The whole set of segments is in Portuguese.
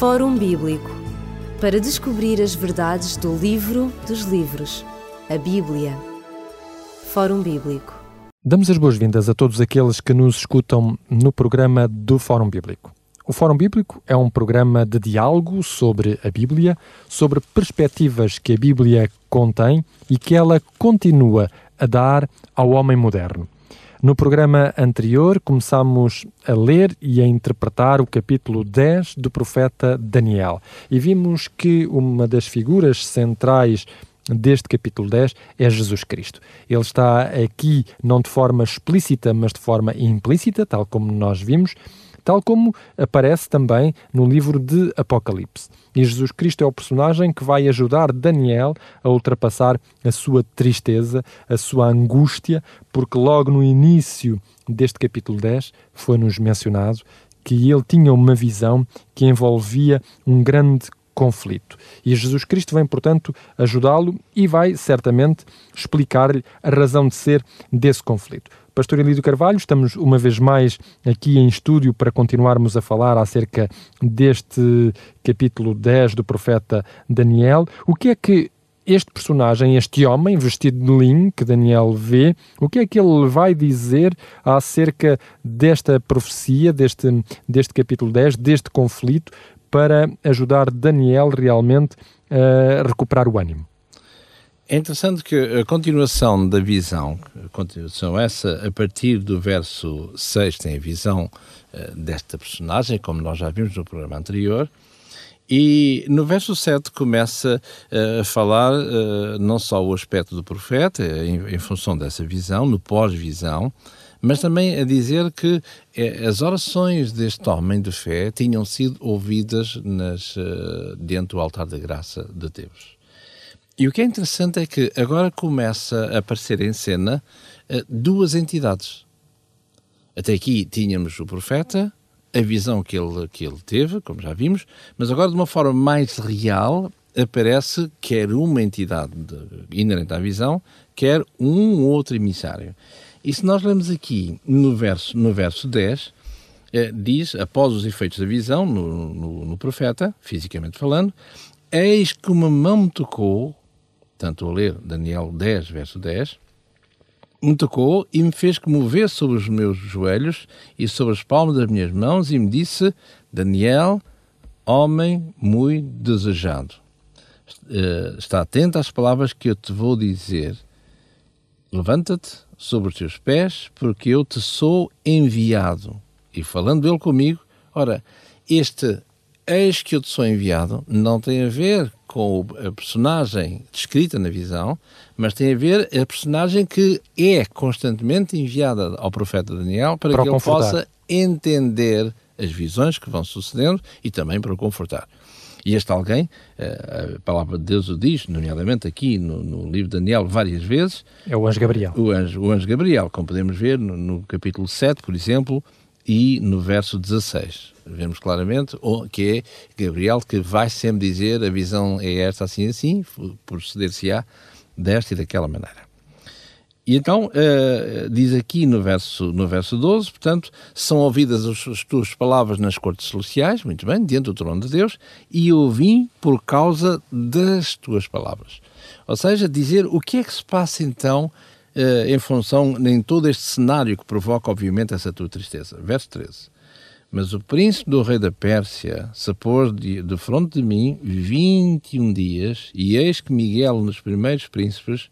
Fórum Bíblico para descobrir as verdades do livro dos livros, a Bíblia. Fórum Bíblico. Damos as boas-vindas a todos aqueles que nos escutam no programa do Fórum Bíblico. O Fórum Bíblico é um programa de diálogo sobre a Bíblia, sobre perspectivas que a Bíblia contém e que ela continua a dar ao homem moderno. No programa anterior, começámos a ler e a interpretar o capítulo 10 do profeta Daniel e vimos que uma das figuras centrais deste capítulo 10 é Jesus Cristo. Ele está aqui não de forma explícita, mas de forma implícita, tal como nós vimos, tal como aparece também no livro de Apocalipse. E Jesus Cristo é o personagem que vai ajudar Daniel a ultrapassar a sua tristeza, a sua angústia, porque logo no início deste capítulo 10 foi-nos mencionado que ele tinha uma visão que envolvia um grande conflito. E Jesus Cristo vem, portanto, ajudá-lo e vai certamente explicar-lhe a razão de ser desse conflito. Pastor Elídio Carvalho, estamos uma vez mais aqui em estúdio para continuarmos a falar acerca deste capítulo 10 do profeta Daniel. O que é que este personagem, este homem vestido de linho que Daniel vê, o que é que ele vai dizer acerca desta profecia, deste, deste capítulo 10, deste conflito, para ajudar Daniel realmente a recuperar o ânimo? É interessante que a continuação da visão, a continuação essa, a partir do verso 6, tem a visão uh, desta personagem, como nós já vimos no programa anterior, e no verso 7 começa uh, a falar uh, não só o aspecto do profeta, em, em função dessa visão, no pós-visão, mas também a dizer que as orações deste homem de fé tinham sido ouvidas nas, dentro do altar da graça de Deus. E o que é interessante é que agora começa a aparecer em cena uh, duas entidades. Até aqui tínhamos o profeta, a visão que ele, que ele teve, como já vimos, mas agora de uma forma mais real aparece quer uma entidade de, inerente à visão, quer um outro emissário. E se nós lemos aqui no verso, no verso 10, eh, diz, após os efeitos da visão, no, no, no profeta, fisicamente falando, eis que uma mão me tocou tanto a ler Daniel 10, verso 10, me tocou e me fez comover sobre os meus joelhos e sobre as palmas das minhas mãos e me disse: Daniel, homem muito desejado, eh, está atento às palavras que eu te vou dizer. Levanta-te sobre os teus pés, porque eu te sou enviado. E falando ele comigo, ora, este eis que eu te sou enviado não tem a ver com a personagem descrita na visão, mas tem a ver a personagem que é constantemente enviada ao profeta Daniel para, para que ele possa entender as visões que vão sucedendo e também para o confortar. E este alguém, eh, a palavra de Deus o diz, nomeadamente aqui no, no, livro de Daniel, várias vezes. É o anjo Gabriel. O anjo, o anjo Gabriel, como podemos ver no, no capítulo 7, por exemplo, e no verso 16. Vemos claramente que é Gabriel que vai sempre dizer a visão é esta, assim, assim, proceder-se-á desta e daquela maneira. E então, uh, diz aqui no verso, no verso 12, portanto, são ouvidas as, as, tuas palavras nas cortes celestiais, muito bem, diante do trono de Deus, e eu vim por causa das tuas palavras. Ou seja, dizer o que é que se passa então em função em todo este cenário que provoca, obviamente, essa tua tristeza. Verso 13. Mas o príncipe do rei da Pérsia se pôs de, de fronte de mim 21 dias, e eis que Miguel, nos primeiros príncipes,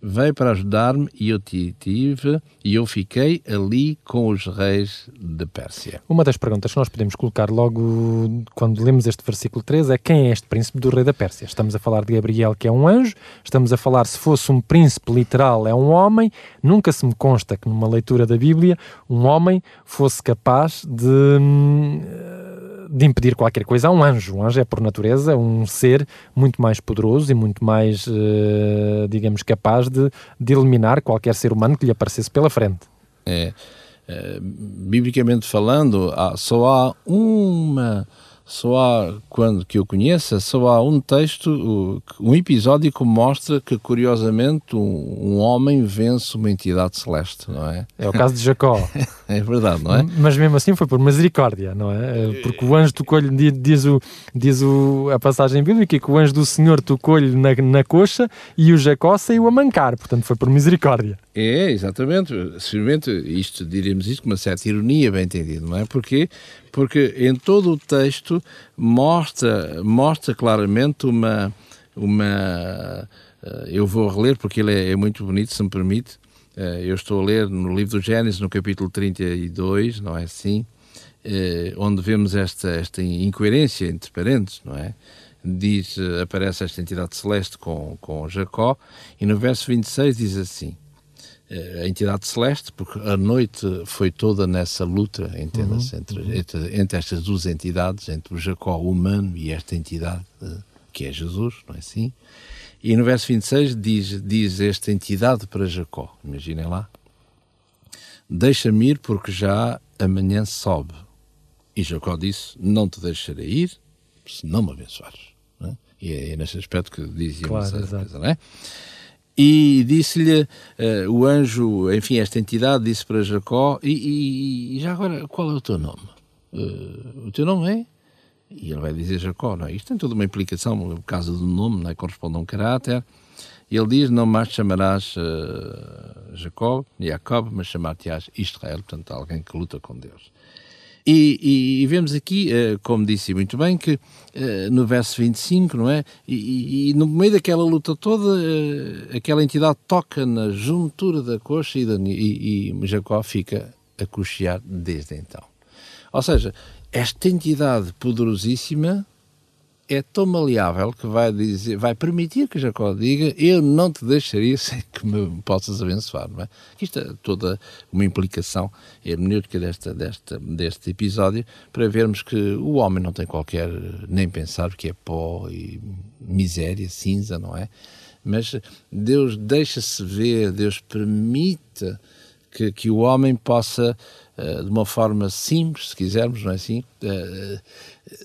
veio para ajudar-me e eu tive e eu fiquei ali com os reis de Pérsia. Uma das perguntas que nós podemos colocar logo quando lemos este versículo 3 é quem é este príncipe do rei da Pérsia? Estamos a falar de Gabriel, que é um anjo, estamos a falar se fosse um príncipe literal, é um homem. Nunca se me consta que numa leitura da Bíblia um homem fosse capaz de hum, de impedir qualquer coisa a um anjo. Um anjo é, por natureza, um ser muito mais poderoso e muito mais, uh, digamos, capaz de, de eliminar qualquer ser humano que lhe aparecesse pela frente. É, é biblicamente falando, só há uma só há, quando que eu conheça, só há um texto, um episódio que mostra que, curiosamente, um, um, homem vence uma entidade celeste, não é? É o caso de Jacó. é verdade, não é? Mas mesmo assim foi por misericórdia, não é? Porque o anjo tocou-lhe, diz, o, diz o, a passagem bíblica, que o anjo do Senhor tocou-lhe na, na coxa e o Jacó saiu a mancar, portanto foi por misericórdia. É, exatamente. Simplesmente, isto, diríamos isto com uma certa ironia, bem entendido, não é? Porquê? Porque em todo o texto mostra, mostra claramente uma, uma. Eh, eu vou reler porque ele é, é muito bonito, se me permite. Eh, eu estou a ler no livro do Gênesis, no capítulo 32, não é assim? Eh, onde vemos esta, esta incoerência entre parentes, não é? Diz, aparece esta entidade celeste com, com Jacó, e no verso 26 diz assim: a entidade celeste, porque a noite foi toda nessa luta, entenda-se, uhum, entre, uhum. entre, entre, estas duas entidades, entre o Jacó humano e esta entidade uh, que é Jesus, não é assim? E no verso 26 diz, diz esta entidade para Jacó, imaginem lá, deixa-me ir porque já amanhã sobe. E Jacó disse, não te deixarei ir, se não me abençoares. É? E é, nesse aspecto que dizíamos claro, a coisa, não é? E disse-lhe uh, o anjo, enfim, esta entidade disse para Jacó: e, e, e já agora, qual é o teu nome? Uh, o teu nome é? E ele vai dizer Jacó, não é? Isto tem toda uma implicação, no caso do nome, não é? corresponde a um caráter. E ele diz: Não mais chamarás uh, Jacó, Jacob, mas chamar-te-ás Israel, portanto, alguém que luta com Deus. E, e, e, vemos aqui, uh, como disse muito bem, que uh, no verso 25, não é? E, e no meio daquela luta toda, uh, aquela entidade toca na juntura da coxa e, e, Jacó fica a cochear desde então. Ou seja, esta entidade poderosíssima é tão maleável que vai, dizer, vai permitir que Jacó diga: Eu não te deixaria sem que me possas abençoar. Não é? Isto é toda uma implicação hermenêutica desta, desta, deste episódio para vermos que o homem não tem qualquer, nem pensar que é pó e miséria, cinza, não é? Mas Deus deixa-se ver, Deus permite que, que o homem possa, uh, de uma forma simples, se quisermos, não é assim? Uh,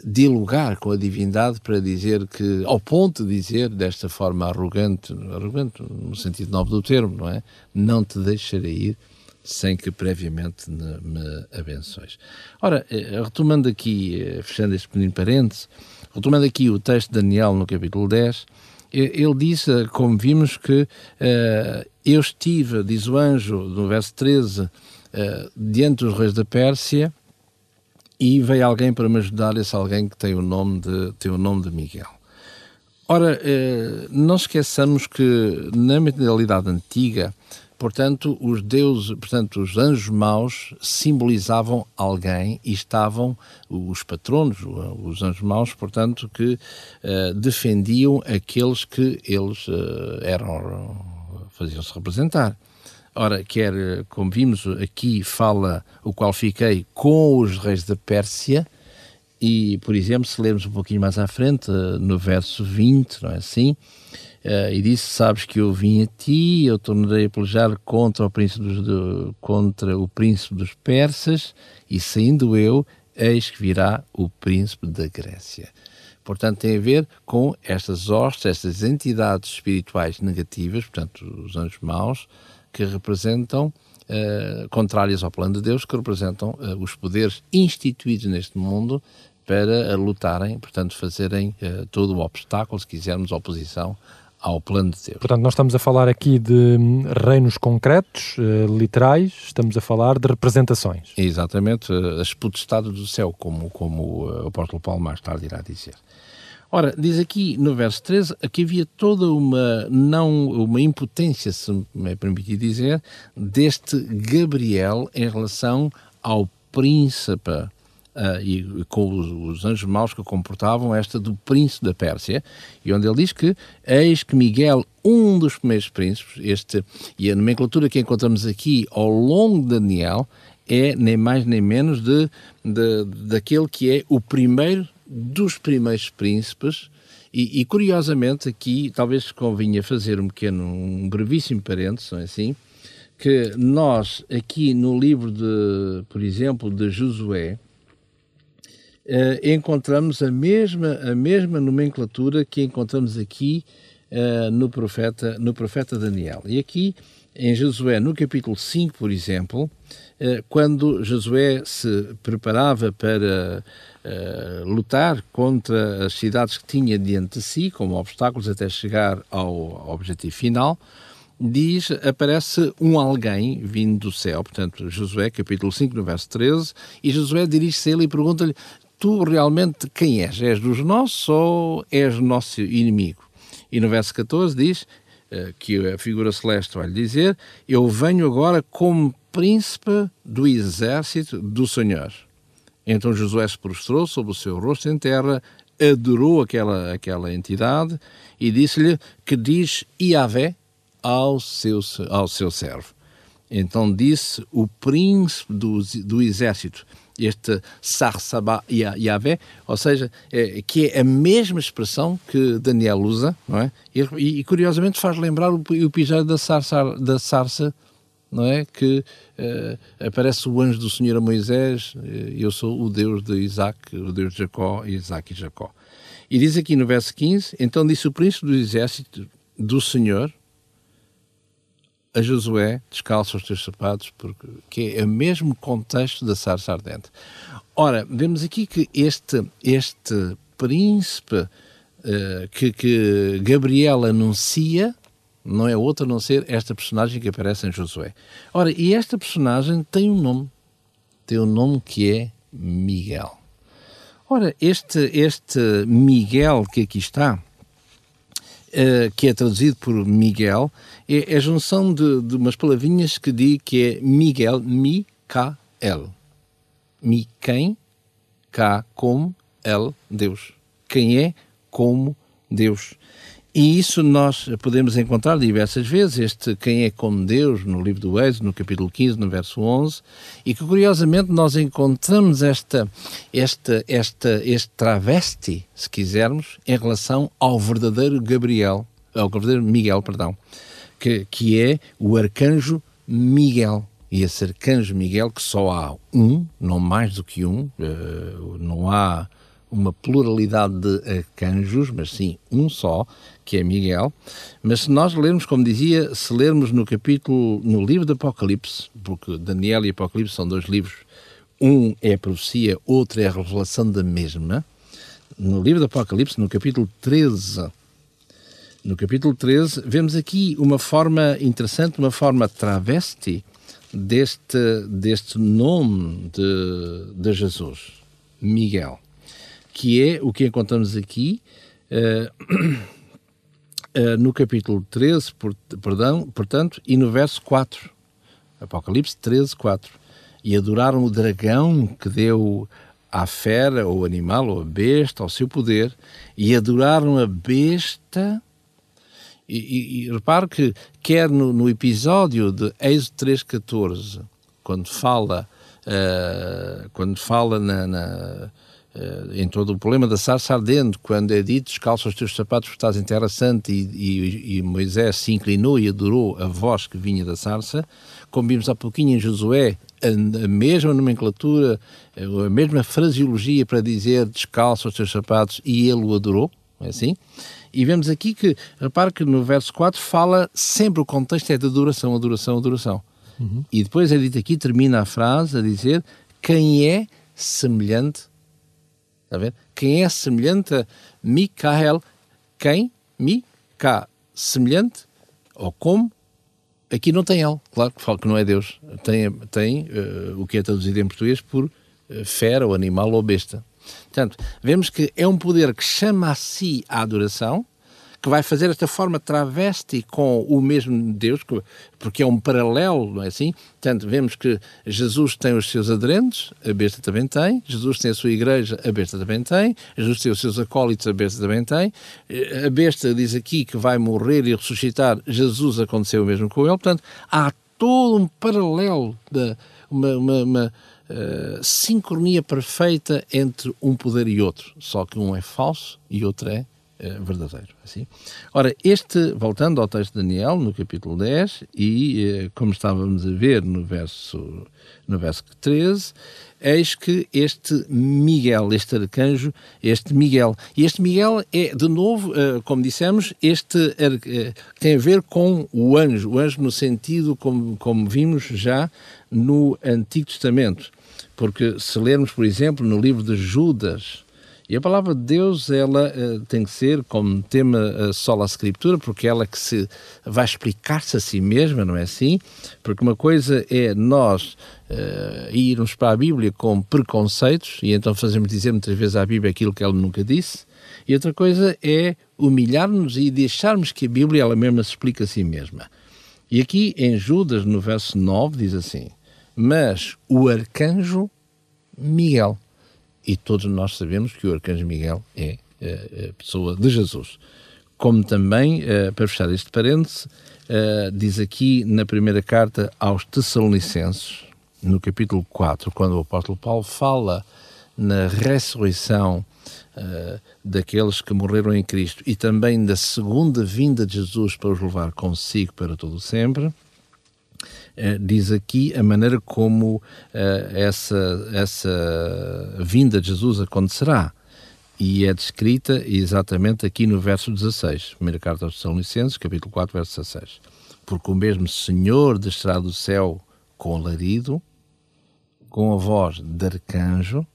dialogar com a divindade para dizer que, ao ponto de dizer desta forma arrogante, arrogante no sentido nobre do termo, não é? Não te deixarei ir sem que previamente me abençoes. Ora, eh, retomando aqui, eh, fechando este pequeno parênteses, retomando aqui o texto de Daniel no capítulo 10, ele diz, eh, como vimos, que eu estive, diz o anjo, no verso 13, uh, diante dos reis da Pérsia, e veio alguém para me ajudar, esse alguém que tem o nome de, tem o nome de Miguel. Ora, eh, não esqueçamos que na mentalidade antiga, portanto, os deuses, portanto, os anjos maus simbolizavam alguém e estavam os patronos, os anjos maus, portanto, que eh, defendiam aqueles que eles eh, eram faziam-se representar. Ora, quer, como vimos aqui, fala o qual fiquei com os reis da Pérsia, e, por exemplo, se lermos um pouquinho mais à frente, no verso 20, não é assim? Uh, e disse: Sabes que eu vim a ti, eu tornarei a pelejar contra o príncipe dos, contra o príncipe dos persas, e saindo eu, eis que virá o príncipe da Grécia. Portanto, tem a ver com estas hostes, estas entidades espirituais negativas, portanto, os anjos maus, que representam, uh, contrárias ao plano de Deus, que representam uh, os poderes instituídos neste mundo para lutarem, portanto, fazerem uh, todo o obstáculo, se quisermos, oposição ao plano de Deus. Portanto, nós estamos a falar aqui de hum, reinos concretos, uh, literais, estamos a falar de representações. Exatamente, uh, as potestades do céu, como, como uh, o apóstolo Paulo mais tarde irá dizer. Ora, diz aqui no verso 13 que havia toda uma, não, uma impotência, se me é permitir dizer, deste Gabriel em relação ao príncipe uh, e com os, os, anjos maus que comportavam esta do príncipe da Pérsia, e onde ele diz que eis que Miguel, um dos primeiros príncipes, este, e a nomenclatura que encontramos aqui ao longo de Daniel, é nem mais nem menos de, de, daquele que é o primeiro dos primeiros príncipes, e, e, curiosamente aqui talvez convinha fazer um pequeno, um brevíssimo parênteses, é assim, que nós aqui no livro de, por exemplo, de Josué, uh, encontramos a mesma, a mesma nomenclatura que encontramos aqui uh, no, profeta, no profeta Daniel. E aqui em Josué, no capítulo 5, por exemplo, uh, quando Josué se preparava para lutar contra as cidades que tinha diante de si, como obstáculos até chegar ao, objetivo final, diz, aparece um alguém vindo do céu, portanto, Josué, capítulo 5, no verso 13, e Josué dirige-se a ele e pergunta-lhe: Tu realmente quem és? És dos nossos ou és nosso inimigo? E no verso 14 diz uh, que a figura celeste vai lhe dizer: Eu venho agora como príncipe do exército do Senhor. Então Josué se prostrou sobre o seu rosto em terra, adorou aquela, aquela entidade e disse-lhe que diz Iavé, ao seu, ao seu servo. Então disse o príncipe do, do exército, este Sarsaba Yahvé, ou seja, é, que é a mesma expressão que Daniel usa, não é? E, e curiosamente faz lembrar o, o episódio da sarsa, da sarsa não é? Que uh, aparece o anjo do Senhor a Moisés, uh, eu sou o Deus de Isaac, o Deus de Jacó, Isaac e Jacó. E diz aqui no verso 15, então disse o príncipe do exército do Senhor, a Josué, descalça os teus sapatos, porque que é o mesmo contexto da sarça ardente. Ora, vemos aqui que este, este príncipe uh, que, que Gabriel anuncia não é outro a não ser esta personagem que aparece em Josué. Ora, e esta personagem tem um nome. Tem um nome que é Miguel. Ora, este, este Miguel que aqui está, uh, que é traduzido por Miguel, é, a junção de, de, umas palavrinhas que diz que é Miguel, mi, cá, el. Mi, quem, cá, como, el, Deus. Quem é, como, Deus. E isso nós podemos encontrar diversas vezes, este quem é como Deus, no livro do Êxodo, no capítulo 15, no verso 11, e que curiosamente nós encontramos esta, esta, esta, este travesti, se quisermos, em relação ao verdadeiro Gabriel, ao verdadeiro Miguel, perdão, que, que é o arcanjo Miguel. E esse arcanjo Miguel, que só há um, não mais do que um, uh, não há uma pluralidade de arcanjos, mas sim um só, que é Miguel. Mas se nós lermos, como dizia, se lermos no capítulo, no livro do Apocalipse, porque Daniel e Apocalipse são dois livros, um é a profecia, outro é a revelação da mesma. No livro do Apocalipse, no capítulo 13, no capítulo 13, vemos aqui uma forma interessante, uma forma travesti deste, deste nome de, de Jesus, Miguel que é o que encontramos aqui uh, no capítulo 13, por, perdão, portanto, e no verso 4. Apocalipse 13, 4. E adoraram o dragão que deu à fera, ou animal, ou a besta, ao seu poder, e adoraram a besta. E, e, e repare que, quer no, no episódio de Êxodo 3,14, quando fala, uh, quando fala na, na em todo o problema da sarça ardente, quando é dito descalça os teus sapatos porque estás em terra santa e, e, e, Moisés se inclinou e adorou a voz que vinha da sarça, como vimos há pouquinho em Josué, a, a mesma nomenclatura, a mesma fraseologia para dizer descalça os teus sapatos e ele o adorou, é assim? E vemos aqui que, repare que no verso 4 fala sempre o contexto é de adoração, adoração, adoração. Uhum. E depois é dito aqui, termina a frase a dizer quem é semelhante Está a ver? Quem é semelhante a Micael? Quem? Mi? Cá. Semelhante? Ou como? Aqui não tem L. Claro que falo que não é Deus. Tem, tem uh, o que é traduzido em português por uh, fera, ou animal, ou besta. Portanto, vemos que é um poder que chama a si a adoração, que vai fazer esta forma travesti com o mesmo Deus, porque é um paralelo, não é assim? Portanto, vemos que Jesus tem os seus aderentes, a besta também tem, Jesus tem a sua igreja, a besta também tem, Jesus tem os seus acólitos, a besta também tem, a besta diz aqui que vai morrer e ressuscitar, Jesus aconteceu o mesmo com ele, portanto, há todo um paralelo, de, uma, uma, uma uh, sincronia perfeita entre um poder e outro, só que um é falso e outro é verdadeiro. Assim. Ora, este, voltando ao texto de Daniel, no capítulo 10, e uh, como estávamos a ver no verso, no verso 13, eis que este Miguel, este arcanjo, este Miguel, e este Miguel é, de novo, uh, como dissemos, este tem a ver com o anjo, o anjo no sentido como, como vimos já no Antigo Testamento. Porque se lermos, por exemplo, no livro de Judas, e a palavra de Deus, ela uh, tem que ser como tema uh, só a Escritura, porque ela que se vai explicar-se a si mesma, não é assim? Porque uma coisa é nós uh, irmos para a Bíblia com preconceitos, e então fazemos dizer muitas vezes à Bíblia aquilo que ela nunca disse, e outra coisa é humilhar-nos e deixarmos que a Bíblia ela mesma se explique a si mesma. E aqui em Judas, no verso 9, diz assim: Mas o arcanjo Miguel e todos nós sabemos que o Arcanjo Miguel é eh, a pessoa de Jesus. Como também, eh, para fechar este parêntese, eh, diz aqui na primeira carta aos Tessalonicenses, no capítulo 4, quando o apóstolo Paulo fala na ressurreição daqueles que morreram em Cristo e também da segunda vinda de Jesus para os levar consigo para todo sempre, eh, diz aqui a maneira como uh, essa, essa vinda de Jesus acontecerá. E é descrita exatamente aqui no verso 16, primeira carta aos Tessalonicenses, capítulo 4, verso 16. Porque o mesmo Senhor descerá do céu com alarido, com a voz de arcanjo,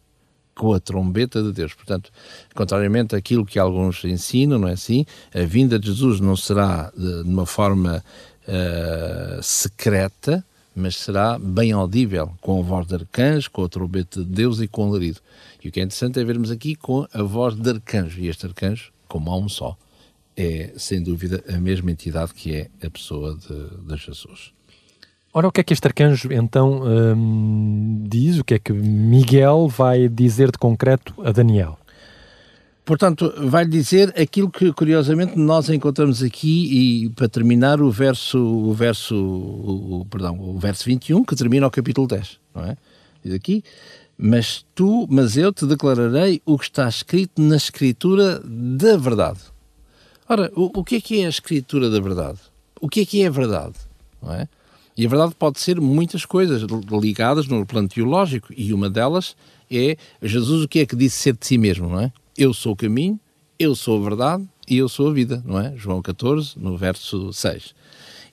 com a trombeta de Deus. Portanto, contrariamente àquilo que alguns ensinam, não é assim? A vinda de Jesus não será de, de uma forma uh, secreta, mas será bem audível, com a voz de arcanjo, com a trombeta de Deus e com o alarido. E o que é interessante é vermos aqui com a voz de arcanjo, e este arcanjo, como há um só, é sem dúvida a mesma entidade que é a pessoa de, de Jesus. Ora, o que é que este arcanjo então hum, diz? O que é que Miguel vai dizer de concreto a Daniel? Portanto, vai dizer aquilo que curiosamente nós encontramos aqui e para terminar o verso, o verso, o, perdão, o verso 21 que termina o capítulo 10, não é? Diz aqui: "Mas tu, mas eu te declararei o que está escrito na escritura da verdade." Ora, o, o que é que é a escritura da verdade? O que é que é a verdade, não é? E a verdade pode ser muitas coisas ligadas no plano teológico e uma delas é Jesus o que é que disse ser de si mesmo, não é? Eu sou o caminho, eu sou a verdade e eu sou a vida, não é? João 14, no verso 6.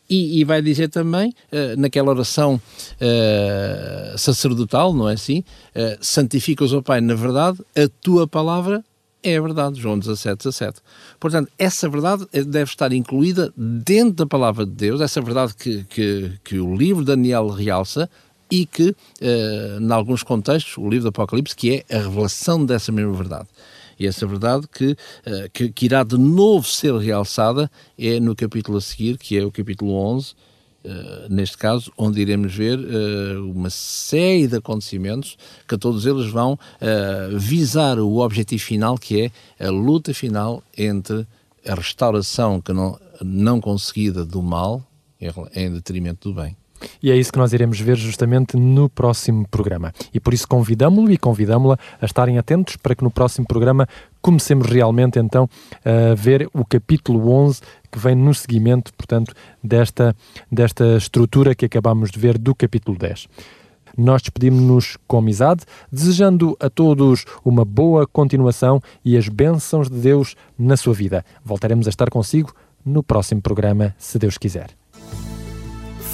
E, e vai dizer também, uh, naquela oração uh, sacerdotal, não é assim? Uh, Santifica-os, ó Pai, na verdade, a tua palavra é a verdade, João 17, 17. Portanto, essa verdade deve estar incluída dentro da palavra de Deus, essa verdade que, que, que o livro de Daniel realça, e que, em alguns contextos, o livro do Apocalipse, que é a revelação dessa mesma verdade. E essa verdade que, uh, que, que, irá de novo ser realçada é no capítulo a seguir, que é o capítulo 11, uh, eh, neste caso, onde iremos ver uh, uma série de acontecimentos que todos eles vão visar o objetivo final, que é a luta final entre a restauração que não, não conseguida do mal em detrimento do bem. E é isso que nós iremos ver justamente no próximo programa. E por isso convidamo-lo e convidamo-la a estarem atentos para que no próximo programa comecemos realmente então a ver o capítulo 11 que vem no seguimento, portanto, desta, desta estrutura que acabamos de ver do capítulo 10. Nós despedimos-nos com amizade, desejando a todos uma boa continuação e as bênçãos de Deus na sua vida. Voltaremos a estar consigo no próximo programa, se Deus quiser.